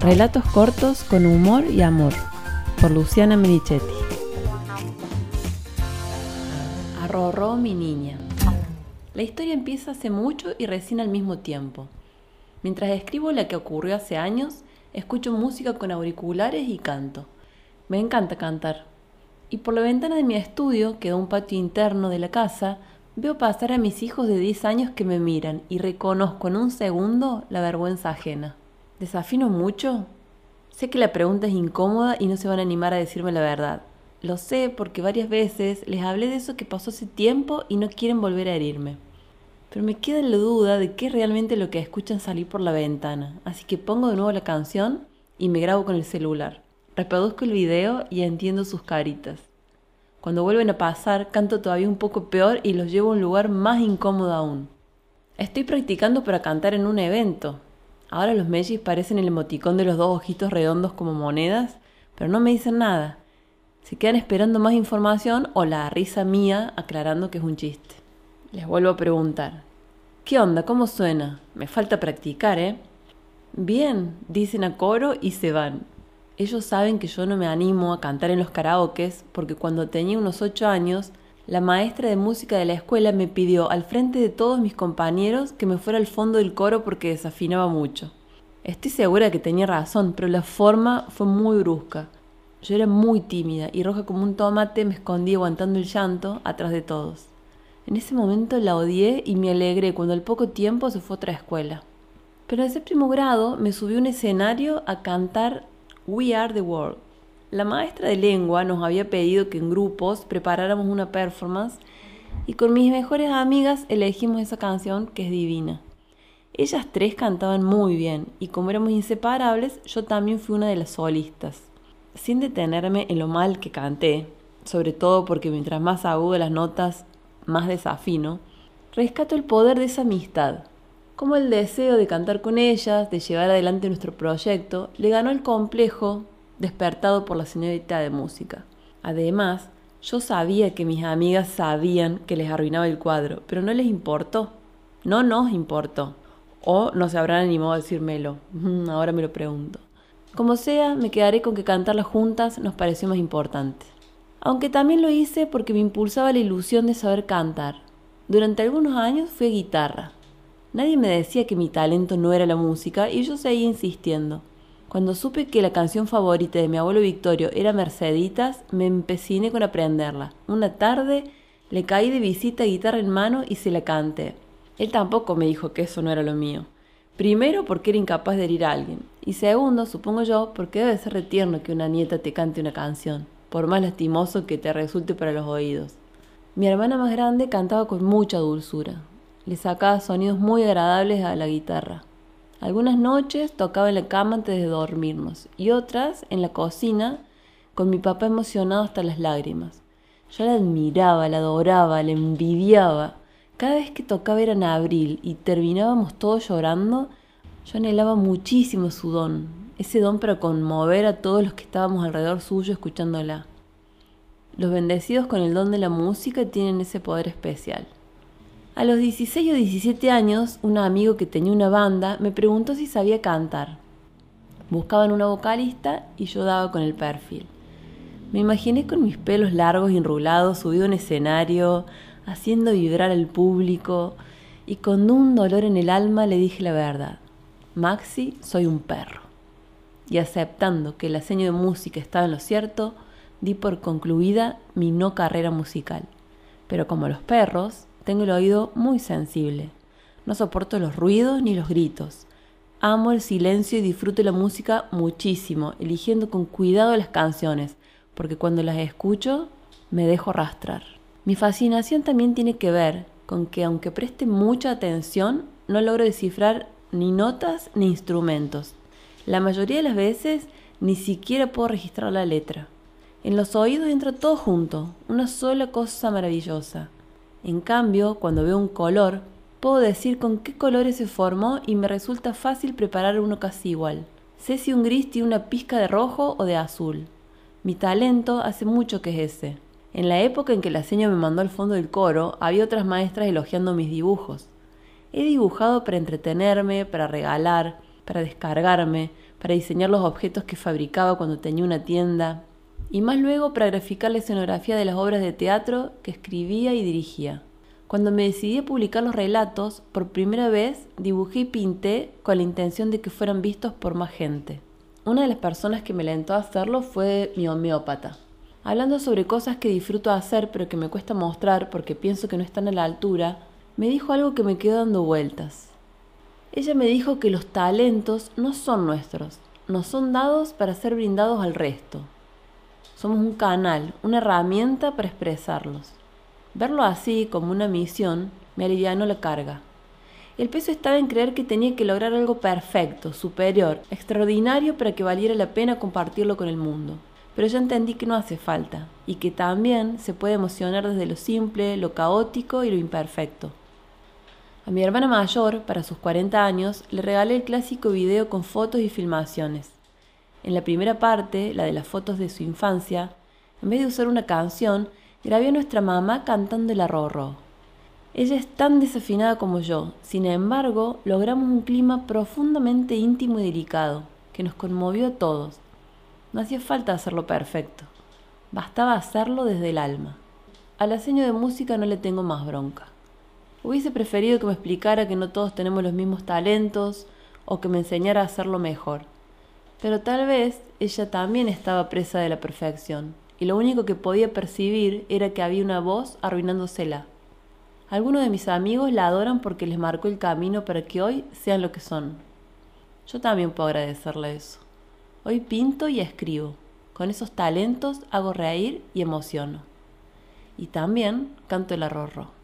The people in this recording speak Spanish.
Relatos cortos con humor y amor, por Luciana Merichetti. Arrorró mi niña. La historia empieza hace mucho y recién al mismo tiempo. Mientras escribo la que ocurrió hace años, escucho música con auriculares y canto. Me encanta cantar. Y por la ventana de mi estudio, que da un patio interno de la casa, veo pasar a mis hijos de 10 años que me miran y reconozco en un segundo la vergüenza ajena. ¿Desafino mucho? Sé que la pregunta es incómoda y no se van a animar a decirme la verdad. Lo sé porque varias veces les hablé de eso que pasó hace tiempo y no quieren volver a herirme. Pero me queda la duda de qué es realmente lo que escuchan salir por la ventana, así que pongo de nuevo la canción y me grabo con el celular. Reproduzco el video y entiendo sus caritas. Cuando vuelven a pasar, canto todavía un poco peor y los llevo a un lugar más incómodo aún. Estoy practicando para cantar en un evento, Ahora los mellis parecen el emoticón de los dos ojitos redondos como monedas, pero no me dicen nada. Se quedan esperando más información o la risa mía aclarando que es un chiste. Les vuelvo a preguntar. ¿Qué onda? ¿Cómo suena? Me falta practicar, ¿eh? Bien, dicen a coro y se van. Ellos saben que yo no me animo a cantar en los karaokes porque cuando tenía unos ocho años la maestra de música de la escuela me pidió al frente de todos mis compañeros que me fuera al fondo del coro porque desafinaba mucho. Estoy segura que tenía razón, pero la forma fue muy brusca. Yo era muy tímida y roja como un tomate me escondí aguantando el llanto atrás de todos. En ese momento la odié y me alegré cuando al poco tiempo se fue a otra escuela. Pero en séptimo grado me subí a un escenario a cantar We Are the World la maestra de lengua nos había pedido que en grupos preparáramos una performance y con mis mejores amigas elegimos esa canción que es divina. Ellas tres cantaban muy bien y como éramos inseparables, yo también fui una de las solistas. Sin detenerme en lo mal que canté, sobre todo porque mientras más agudo las notas, más desafino, rescato el poder de esa amistad. Como el deseo de cantar con ellas, de llevar adelante nuestro proyecto, le ganó el complejo despertado por la señorita de música. Además, yo sabía que mis amigas sabían que les arruinaba el cuadro, pero no les importó. No nos importó. O no se habrán animado a decírmelo. Ahora me lo pregunto. Como sea, me quedaré con que cantarlas juntas nos pareció más importante. Aunque también lo hice porque me impulsaba la ilusión de saber cantar. Durante algunos años fui a guitarra. Nadie me decía que mi talento no era la música y yo seguía insistiendo. Cuando supe que la canción favorita de mi abuelo Victorio era Merceditas, me empeciné con aprenderla. Una tarde le caí de visita guitarra en mano y se la canté. Él tampoco me dijo que eso no era lo mío. Primero porque era incapaz de herir a alguien. Y segundo, supongo yo, porque debe ser retierno que una nieta te cante una canción, por más lastimoso que te resulte para los oídos. Mi hermana más grande cantaba con mucha dulzura. Le sacaba sonidos muy agradables a la guitarra. Algunas noches tocaba en la cama antes de dormirnos y otras en la cocina con mi papá emocionado hasta las lágrimas. Yo la admiraba, la adoraba, la envidiaba. Cada vez que tocaba era en abril y terminábamos todos llorando, yo anhelaba muchísimo su don, ese don para conmover a todos los que estábamos alrededor suyo escuchándola. Los bendecidos con el don de la música tienen ese poder especial. A los 16 o 17 años, un amigo que tenía una banda me preguntó si sabía cantar. Buscaban una vocalista y yo daba con el perfil. Me imaginé con mis pelos largos y enrulados subido en escenario, haciendo vibrar al público, y con un dolor en el alma le dije la verdad. Maxi, soy un perro. Y aceptando que el seño de música estaba en lo cierto, di por concluida mi no carrera musical. Pero como los perros, tengo el oído muy sensible. No soporto los ruidos ni los gritos. Amo el silencio y disfruto la música muchísimo, eligiendo con cuidado las canciones, porque cuando las escucho me dejo arrastrar. Mi fascinación también tiene que ver con que aunque preste mucha atención, no logro descifrar ni notas ni instrumentos. La mayoría de las veces ni siquiera puedo registrar la letra. En los oídos entra todo junto, una sola cosa maravillosa. En cambio, cuando veo un color, puedo decir con qué colores se formó y me resulta fácil preparar uno casi igual. Sé si un gris tiene una pizca de rojo o de azul. Mi talento hace mucho que es ese. En la época en que la seña me mandó al fondo del coro, había otras maestras elogiando mis dibujos. He dibujado para entretenerme, para regalar, para descargarme, para diseñar los objetos que fabricaba cuando tenía una tienda, y más luego para graficar la escenografía de las obras de teatro que escribía y dirigía. Cuando me decidí a publicar los relatos, por primera vez dibujé y pinté con la intención de que fueran vistos por más gente. Una de las personas que me alentó a hacerlo fue mi homeópata. Hablando sobre cosas que disfruto hacer pero que me cuesta mostrar porque pienso que no están a la altura, me dijo algo que me quedó dando vueltas. Ella me dijo que los talentos no son nuestros, nos son dados para ser brindados al resto. Somos un canal, una herramienta para expresarlos. Verlo así, como una misión, me alivianó la carga. El peso estaba en creer que tenía que lograr algo perfecto, superior, extraordinario para que valiera la pena compartirlo con el mundo. Pero ya entendí que no hace falta, y que también se puede emocionar desde lo simple, lo caótico y lo imperfecto. A mi hermana mayor, para sus 40 años, le regalé el clásico video con fotos y filmaciones. En la primera parte, la de las fotos de su infancia, en vez de usar una canción, grabé a nuestra mamá cantando el arrorro. Ella es tan desafinada como yo, sin embargo, logramos un clima profundamente íntimo y delicado, que nos conmovió a todos. No hacía falta hacerlo perfecto, bastaba hacerlo desde el alma. A la seño de música no le tengo más bronca. Hubiese preferido que me explicara que no todos tenemos los mismos talentos o que me enseñara a hacerlo mejor. Pero tal vez ella también estaba presa de la perfección, y lo único que podía percibir era que había una voz arruinándosela. Algunos de mis amigos la adoran porque les marcó el camino para que hoy sean lo que son. Yo también puedo agradecerle eso. Hoy pinto y escribo. Con esos talentos hago reír y emociono. Y también canto el arrorro.